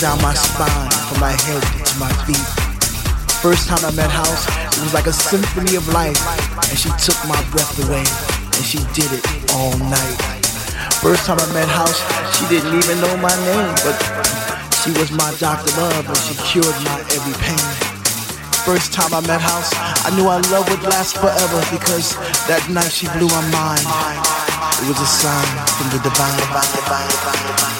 down my spine, from my head to my feet. First time I met House, it was like a symphony of life, and she took my breath away, and she did it all night. First time I met House, she didn't even know my name, but she was my doctor love and she cured my every pain. First time I met House, I knew our love would last forever because that night she blew my mind. It was a sign from the divine. divine, divine, divine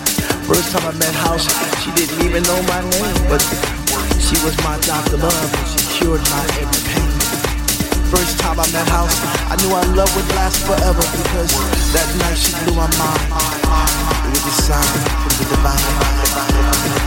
First time I met House, she didn't even know my name, but she was my doctor love, and she cured my every pain. First time I met House, I knew our love would last forever because that night she blew my mind. It was a sign from the divine.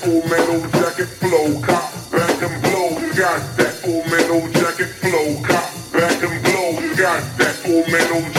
Thought we was done.